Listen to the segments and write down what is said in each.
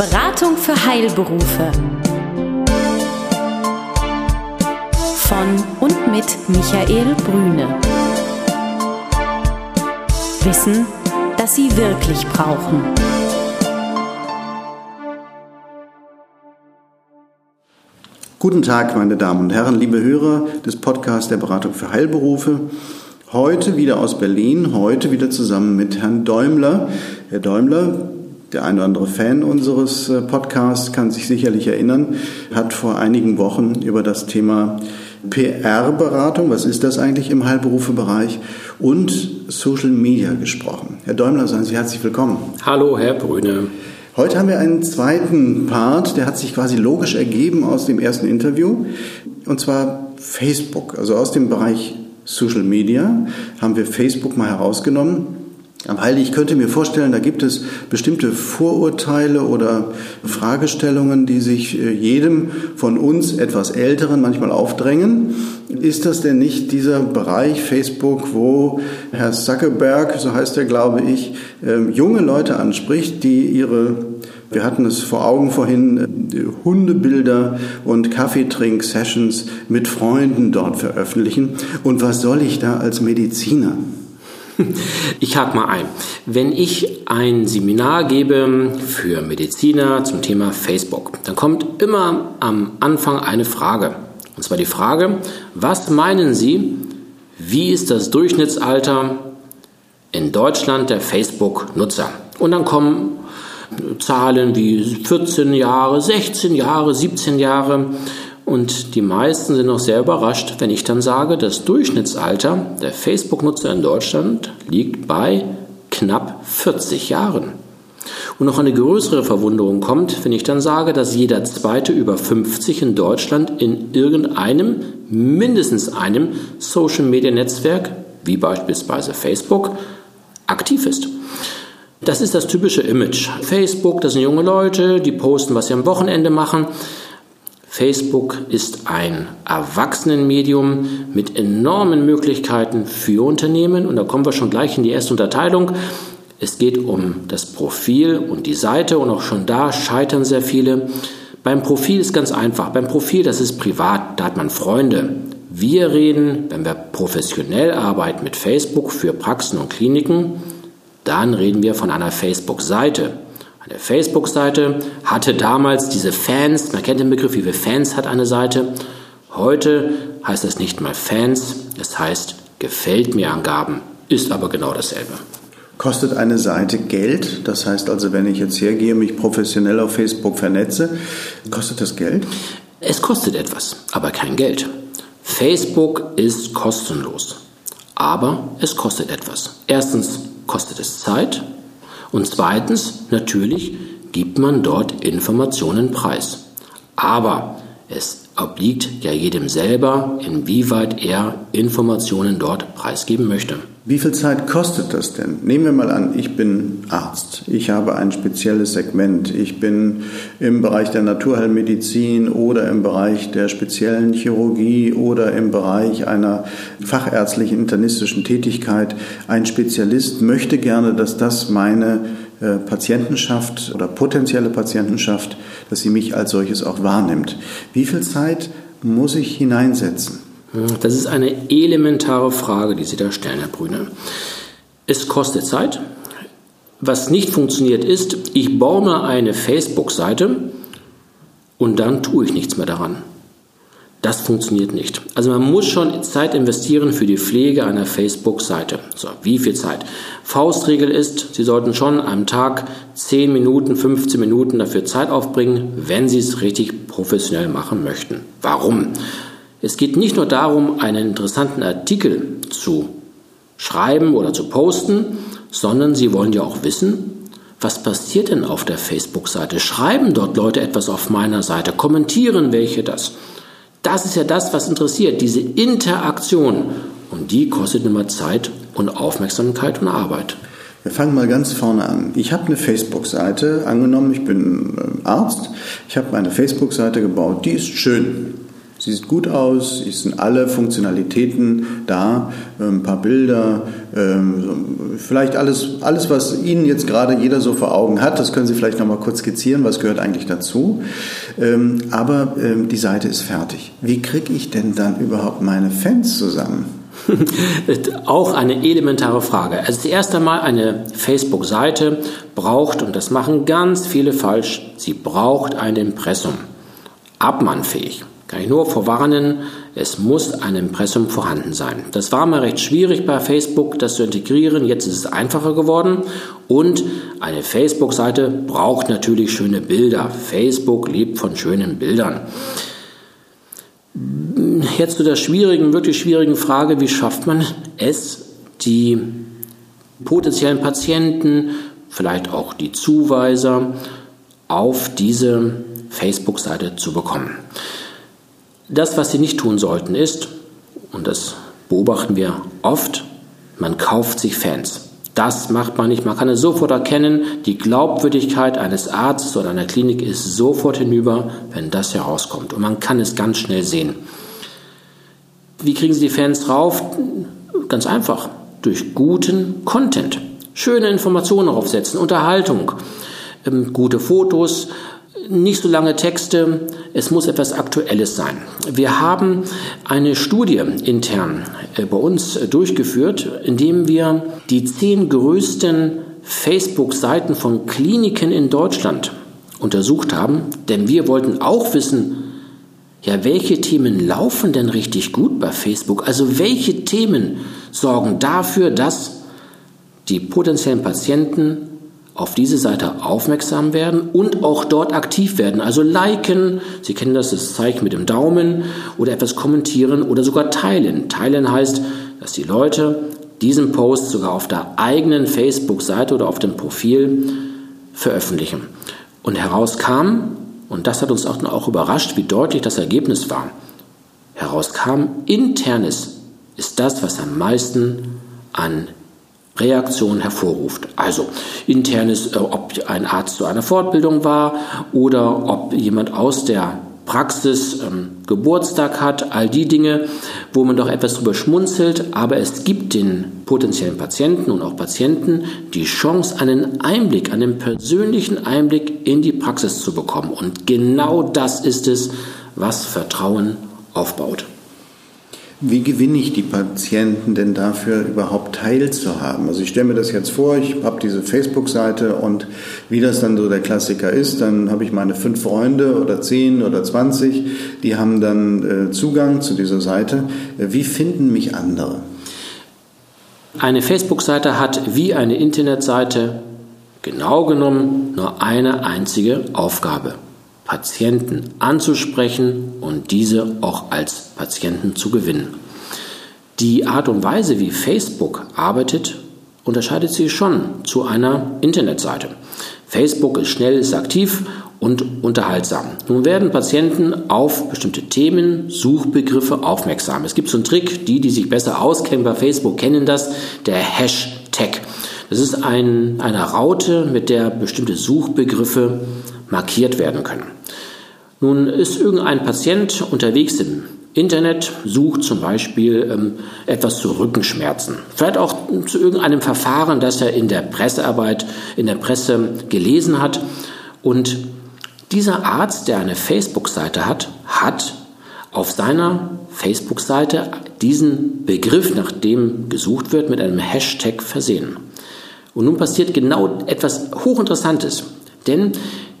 Beratung für Heilberufe. Von und mit Michael Brüne. Wissen, das Sie wirklich brauchen. Guten Tag, meine Damen und Herren, liebe Hörer des Podcasts der Beratung für Heilberufe. Heute wieder aus Berlin, heute wieder zusammen mit Herrn Däumler. Herr Däumler, der ein oder andere Fan unseres äh, Podcasts kann sich sicherlich erinnern, hat vor einigen Wochen über das Thema PR-Beratung, was ist das eigentlich im Heilberufebereich, und Social Media gesprochen. Herr Däumler, seien Sie herzlich willkommen. Hallo, Herr Brüne. Heute haben wir einen zweiten Part, der hat sich quasi logisch ergeben aus dem ersten Interview, und zwar Facebook, also aus dem Bereich Social Media haben wir Facebook mal herausgenommen Heidi, ich könnte mir vorstellen, da gibt es bestimmte Vorurteile oder Fragestellungen, die sich äh, jedem von uns etwas Älteren manchmal aufdrängen. Ist das denn nicht dieser Bereich Facebook, wo Herr Zuckerberg, so heißt er, glaube ich, ähm, junge Leute anspricht, die ihre wir hatten es vor Augen vorhin, äh, Hundebilder und Kaffeetrink-Sessions mit Freunden dort veröffentlichen. Und was soll ich da als Mediziner? Ich hake mal ein. Wenn ich ein Seminar gebe für Mediziner zum Thema Facebook, dann kommt immer am Anfang eine Frage. Und zwar die Frage, was meinen Sie, wie ist das Durchschnittsalter in Deutschland der Facebook-Nutzer? Und dann kommen Zahlen wie 14 Jahre, 16 Jahre, 17 Jahre. Und die meisten sind noch sehr überrascht, wenn ich dann sage, das Durchschnittsalter der Facebook-Nutzer in Deutschland liegt bei knapp 40 Jahren. Und noch eine größere Verwunderung kommt, wenn ich dann sage, dass jeder zweite über 50 in Deutschland in irgendeinem, mindestens einem Social-Media-Netzwerk, wie beispielsweise Facebook, aktiv ist. Das ist das typische Image. Facebook, das sind junge Leute, die posten, was sie am Wochenende machen. Facebook ist ein Erwachsenenmedium mit enormen Möglichkeiten für Unternehmen und da kommen wir schon gleich in die erste Unterteilung. Es geht um das Profil und die Seite und auch schon da scheitern sehr viele. Beim Profil ist ganz einfach. Beim Profil, das ist privat, da hat man Freunde. Wir reden, wenn wir professionell arbeiten mit Facebook für Praxen und Kliniken, dann reden wir von einer Facebook-Seite. Eine Facebook-Seite hatte damals diese Fans, man kennt den Begriff, wie viele Fans hat eine Seite. Heute heißt es nicht mal Fans, es heißt Gefällt mir Angaben, ist aber genau dasselbe. Kostet eine Seite Geld? Das heißt also, wenn ich jetzt hergehe, mich professionell auf Facebook vernetze, kostet das Geld? Es kostet etwas, aber kein Geld. Facebook ist kostenlos, aber es kostet etwas. Erstens kostet es Zeit, und zweitens, natürlich gibt man dort Informationen preis. Aber es obliegt ja jedem selber, inwieweit er Informationen dort preisgeben möchte. Wie viel Zeit kostet das denn? Nehmen wir mal an, ich bin Arzt. Ich habe ein spezielles Segment. Ich bin im Bereich der Naturheilmedizin oder im Bereich der speziellen Chirurgie oder im Bereich einer fachärztlichen internistischen Tätigkeit ein Spezialist, möchte gerne, dass das meine Patientenschaft oder potenzielle Patientenschaft, dass sie mich als solches auch wahrnimmt. Wie viel Zeit muss ich hineinsetzen? Das ist eine elementare Frage, die Sie da stellen, Herr Brüne. Es kostet Zeit. Was nicht funktioniert ist, ich baue mir eine Facebook-Seite und dann tue ich nichts mehr daran. Das funktioniert nicht. Also man muss schon Zeit investieren für die Pflege einer Facebook-Seite. So, wie viel Zeit? Faustregel ist, Sie sollten schon am Tag 10 Minuten, 15 Minuten dafür Zeit aufbringen, wenn Sie es richtig professionell machen möchten. Warum? Es geht nicht nur darum, einen interessanten Artikel zu schreiben oder zu posten, sondern Sie wollen ja auch wissen, was passiert denn auf der Facebook-Seite? Schreiben dort Leute etwas auf meiner Seite? Kommentieren welche das? Das ist ja das, was interessiert, diese Interaktion. Und die kostet immer Zeit und Aufmerksamkeit und Arbeit. Wir fangen mal ganz vorne an. Ich habe eine Facebook-Seite, angenommen, ich bin äh, Arzt, ich habe meine Facebook-Seite gebaut, die ist schön. Sie sieht gut aus, es sind alle Funktionalitäten da, ähm, ein paar Bilder, ähm, vielleicht alles, alles, was Ihnen jetzt gerade jeder so vor Augen hat, das können Sie vielleicht nochmal kurz skizzieren, was gehört eigentlich dazu. Ähm, aber die Seite ist fertig. Wie kriege ich denn dann überhaupt meine Fans zusammen? Auch eine elementare Frage. Also das erste Mal eine Facebook-Seite braucht, und das machen ganz viele falsch, sie braucht ein Impressum. Abmannfähig. Kann ich nur vorwarnen, es muss ein Impressum vorhanden sein. Das war mal recht schwierig bei Facebook, das zu integrieren. Jetzt ist es einfacher geworden. Und eine Facebook-Seite braucht natürlich schöne Bilder. Facebook lebt von schönen Bildern. Jetzt zu der schwierigen, wirklich schwierigen Frage, wie schafft man es, die potenziellen Patienten, vielleicht auch die Zuweiser auf diese Facebook-Seite zu bekommen. Das, was sie nicht tun sollten, ist, und das beobachten wir oft, man kauft sich Fans. Das macht man nicht. Man kann es sofort erkennen. Die Glaubwürdigkeit eines Arztes oder einer Klinik ist sofort hinüber, wenn das herauskommt. Und man kann es ganz schnell sehen. Wie kriegen Sie die Fans rauf? Ganz einfach. Durch guten Content. Schöne Informationen aufsetzen, Unterhaltung, ähm, gute Fotos, nicht so lange Texte, es muss etwas Aktuelles sein. Wir haben eine Studie intern äh, bei uns durchgeführt, indem wir die zehn größten Facebook-Seiten von Kliniken in Deutschland untersucht haben, denn wir wollten auch wissen, ja, welche Themen laufen denn richtig gut bei Facebook? Also welche Themen sorgen dafür, dass die potenziellen Patienten auf diese Seite aufmerksam werden und auch dort aktiv werden. Also liken, Sie kennen das, das Zeichen mit dem Daumen oder etwas kommentieren oder sogar teilen. Teilen heißt, dass die Leute diesen Post sogar auf der eigenen Facebook-Seite oder auf dem Profil veröffentlichen. Und herauskam, und das hat uns auch, überrascht, wie deutlich das Ergebnis war, herauskam, internes ist das, was am meisten an Reaktion hervorruft. Also internes, äh, ob ein Arzt zu einer Fortbildung war oder ob jemand aus der Praxis ähm, Geburtstag hat, all die Dinge, wo man doch etwas drüber schmunzelt, aber es gibt den potenziellen Patienten und auch Patienten die Chance, einen Einblick, einen persönlichen Einblick in die Praxis zu bekommen. Und genau das ist es, was Vertrauen aufbaut. Wie gewinne ich die Patienten denn dafür überhaupt teilzuhaben? Also ich stelle mir das jetzt vor, ich habe diese Facebook-Seite und wie das dann so der Klassiker ist, dann habe ich meine fünf Freunde oder zehn oder zwanzig, die haben dann äh, Zugang zu dieser Seite. Wie finden mich andere? Eine Facebook-Seite hat wie eine Internetseite genau genommen nur eine einzige Aufgabe. Patienten anzusprechen und diese auch als Patienten zu gewinnen. Die Art und Weise, wie Facebook arbeitet, unterscheidet sich schon zu einer Internetseite. Facebook ist schnell, ist aktiv und unterhaltsam. Nun werden Patienten auf bestimmte Themen, Suchbegriffe aufmerksam. Es gibt so einen Trick, die, die sich besser auskennen bei Facebook, kennen das, der Hashtag. Das ist ein, eine Raute, mit der bestimmte Suchbegriffe markiert werden können. Nun ist irgendein Patient unterwegs im Internet, sucht zum Beispiel ähm, etwas zu Rückenschmerzen. Vielleicht auch zu irgendeinem Verfahren, das er in der Pressearbeit, in der Presse gelesen hat. Und dieser Arzt, der eine Facebook-Seite hat, hat auf seiner Facebook-Seite diesen Begriff, nach dem gesucht wird, mit einem Hashtag versehen. Und nun passiert genau etwas Hochinteressantes. Denn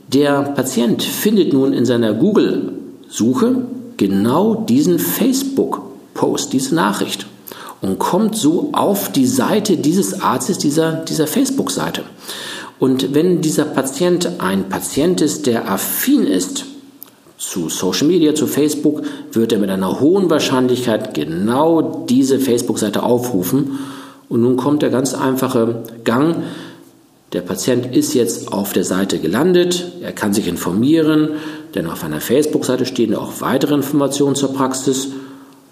der Patient findet nun in seiner Google-Suche genau diesen Facebook-Post, diese Nachricht und kommt so auf die Seite dieses Arztes, dieser, dieser Facebook-Seite. Und wenn dieser Patient ein Patient ist, der affin ist zu Social Media, zu Facebook, wird er mit einer hohen Wahrscheinlichkeit genau diese Facebook-Seite aufrufen. Und nun kommt der ganz einfache Gang, der Patient ist jetzt auf der Seite gelandet, er kann sich informieren, denn auf einer Facebook-Seite stehen auch weitere Informationen zur Praxis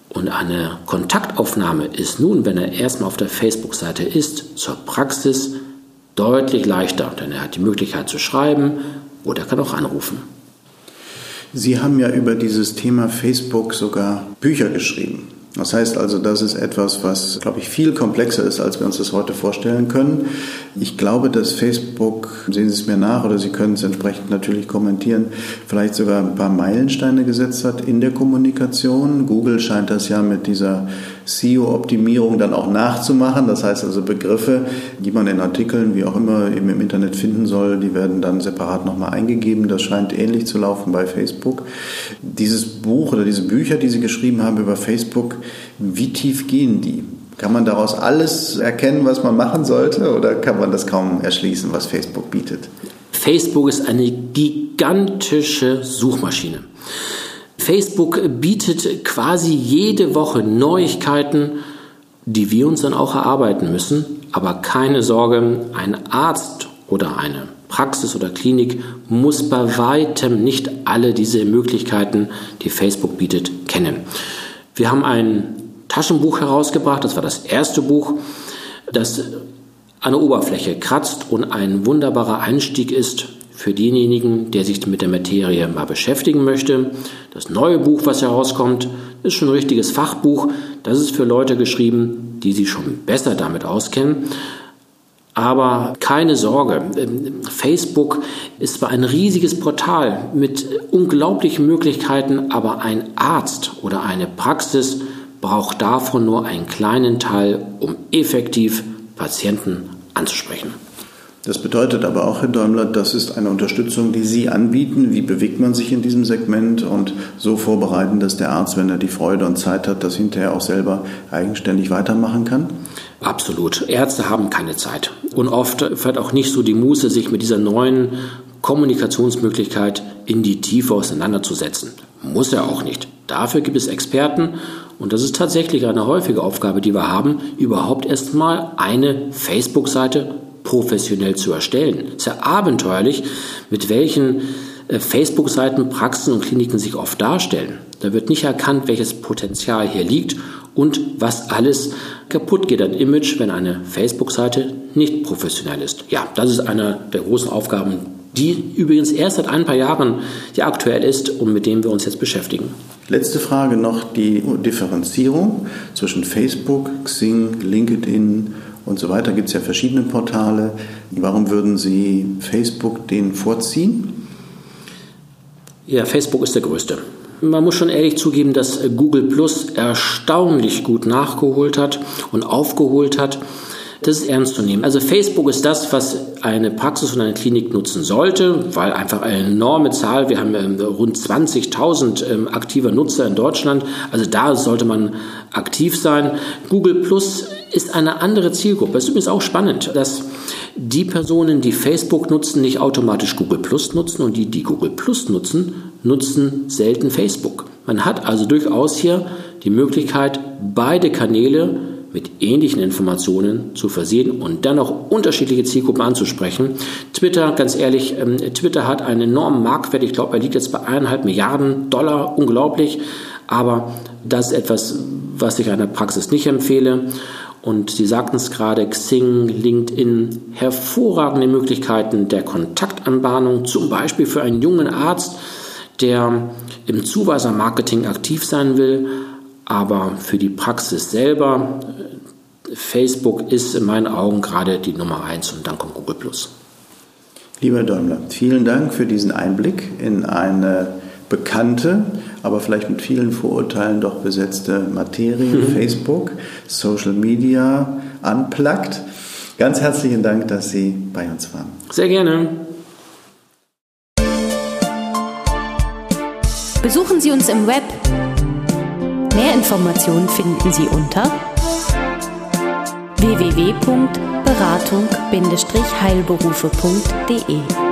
und eine Kontaktaufnahme ist nun, wenn er erstmal auf der Facebook-Seite ist, zur Praxis deutlich leichter, denn er hat die Möglichkeit zu schreiben oder er kann auch anrufen. Sie haben ja über dieses Thema Facebook sogar Bücher geschrieben. Das heißt also, das ist etwas, was, glaube ich, viel komplexer ist, als wir uns das heute vorstellen können. Ich glaube, dass Facebook, sehen Sie es mir nach oder Sie können es entsprechend natürlich kommentieren, vielleicht sogar ein paar Meilensteine gesetzt hat in der Kommunikation. Google scheint das ja mit dieser SEO-Optimierung dann auch nachzumachen. Das heißt also Begriffe, die man in Artikeln, wie auch immer, eben im Internet finden soll, die werden dann separat nochmal eingegeben. Das scheint ähnlich zu laufen bei Facebook. Dieses Buch oder diese Bücher, die Sie geschrieben haben über Facebook, wie tief gehen die? Kann man daraus alles erkennen, was man machen sollte, oder kann man das kaum erschließen, was Facebook bietet? Facebook ist eine gigantische Suchmaschine. Facebook bietet quasi jede Woche Neuigkeiten, die wir uns dann auch erarbeiten müssen. Aber keine Sorge, ein Arzt oder eine Praxis oder Klinik muss bei weitem nicht alle diese Möglichkeiten, die Facebook bietet, kennen. Wir haben ein Taschenbuch herausgebracht, das war das erste Buch, das an der Oberfläche kratzt und ein wunderbarer Einstieg ist für denjenigen, der sich mit der Materie mal beschäftigen möchte. Das neue Buch, was herauskommt, ist schon ein richtiges Fachbuch. Das ist für Leute geschrieben, die sich schon besser damit auskennen. Aber keine Sorge, ähm, Facebook ist zwar ein riesiges Portal mit unglaublichen Möglichkeiten, aber ein Arzt oder eine Praxis braucht davon nur einen kleinen Teil, um effektiv Patienten anzusprechen. Das bedeutet aber auch, Herr Däumler, das ist eine Unterstützung, die Sie anbieten. Wie bewegt man sich in diesem Segment und so vorbereiten, dass der Arzt, wenn er die Freude und Zeit hat, das hinterher auch selber eigenständig weitermachen kann? Absolut. Ärzte haben keine Zeit und oft fährt auch nicht so die Muße, sich mit dieser neuen Kommunikationsmöglichkeit in die Tiefe auseinanderzusetzen. Muss er auch nicht. Dafür gibt es Experten und das ist tatsächlich eine häufige Aufgabe, die wir haben, überhaupt erstmal eine Facebook-Seite professionell zu erstellen. Es ist ja abenteuerlich, mit welchen äh, Facebook-Seiten Praxen und Kliniken sich oft darstellen. Da wird nicht erkannt, welches Potenzial hier liegt und was alles kaputt geht an Image, wenn eine Facebook-Seite nicht professionell ist. Ja, das ist eine der großen Aufgaben, die übrigens erst seit ein paar Jahren ja aktuell ist und mit dem wir uns jetzt beschäftigen. Letzte Frage noch die Differenzierung zwischen Facebook, Xing, LinkedIn und so weiter gibt es ja verschiedene Portale. Warum würden Sie Facebook den vorziehen? Ja, Facebook ist der größte. Man muss schon ehrlich zugeben, dass Google Plus erstaunlich gut nachgeholt hat und aufgeholt hat. Das ist ernst zu nehmen. Also Facebook ist das, was eine Praxis und eine Klinik nutzen sollte, weil einfach eine enorme Zahl, wir haben ähm, rund 20.000 ähm, aktive Nutzer in Deutschland, also da sollte man aktiv sein. Google Plus ist eine andere Zielgruppe. Das ist übrigens auch spannend, dass die Personen, die Facebook nutzen, nicht automatisch Google Plus nutzen und die, die Google Plus nutzen, nutzen selten Facebook. Man hat also durchaus hier die Möglichkeit, beide Kanäle mit ähnlichen Informationen zu versehen und dann auch unterschiedliche Zielgruppen anzusprechen. Twitter, ganz ehrlich, ähm, Twitter hat einen enormen Marktwert. Ich glaube, er liegt jetzt bei eineinhalb Milliarden Dollar. Unglaublich. Aber das ist etwas, was ich einer Praxis nicht empfehle. Und Sie sagten es gerade, Xing, LinkedIn, hervorragende Möglichkeiten der Kontaktanbahnung, zum Beispiel für einen jungen Arzt, der im Zuweisermarketing aktiv sein will, aber für die Praxis selber, Facebook ist in meinen Augen gerade die Nummer eins und dann kommt Google. Lieber Däumler, vielen Dank für diesen Einblick in eine bekannte, aber vielleicht mit vielen Vorurteilen doch besetzte Materie, mhm. Facebook, Social Media, Unplugged. Ganz herzlichen Dank, dass Sie bei uns waren. Sehr gerne. Besuchen Sie uns im Web. Mehr Informationen finden Sie unter www.beratung-heilberufe.de